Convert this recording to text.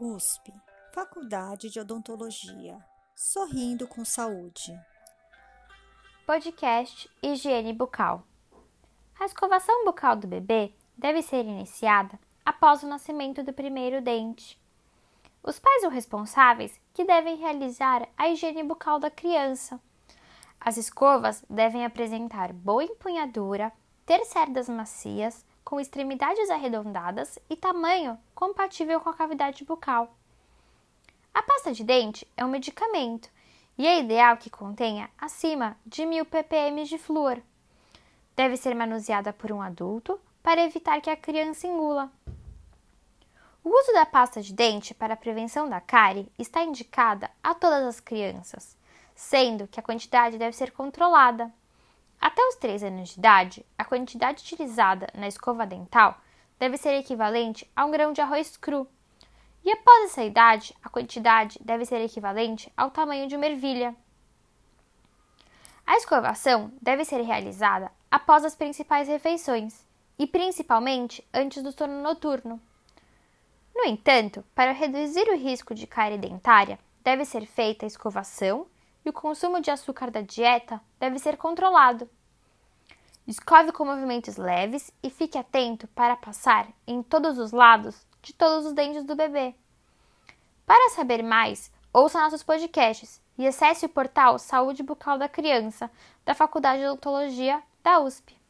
USP, Faculdade de Odontologia. Sorrindo com saúde. Podcast Higiene Bucal. A escovação bucal do bebê deve ser iniciada após o nascimento do primeiro dente. Os pais são responsáveis que devem realizar a higiene bucal da criança. As escovas devem apresentar boa empunhadura, ter cerdas macias, com extremidades arredondadas e tamanho compatível com a cavidade bucal. A pasta de dente é um medicamento e é ideal que contenha acima de 1000 ppm de flúor. Deve ser manuseada por um adulto para evitar que a criança engula. O uso da pasta de dente para a prevenção da cárie está indicada a todas as crianças, sendo que a quantidade deve ser controlada. Até os 3 anos de idade, a quantidade utilizada na escova dental deve ser equivalente a um grão de arroz cru. E após essa idade, a quantidade deve ser equivalente ao tamanho de uma ervilha. A escovação deve ser realizada após as principais refeições e principalmente antes do sono noturno. No entanto, para reduzir o risco de cárie dentária, deve ser feita a escovação e o consumo de açúcar da dieta deve ser controlado. Escove com movimentos leves e fique atento para passar em todos os lados de todos os dentes do bebê. Para saber mais, ouça nossos podcasts e acesse o portal Saúde Bucal da Criança da Faculdade de Odontologia da USP.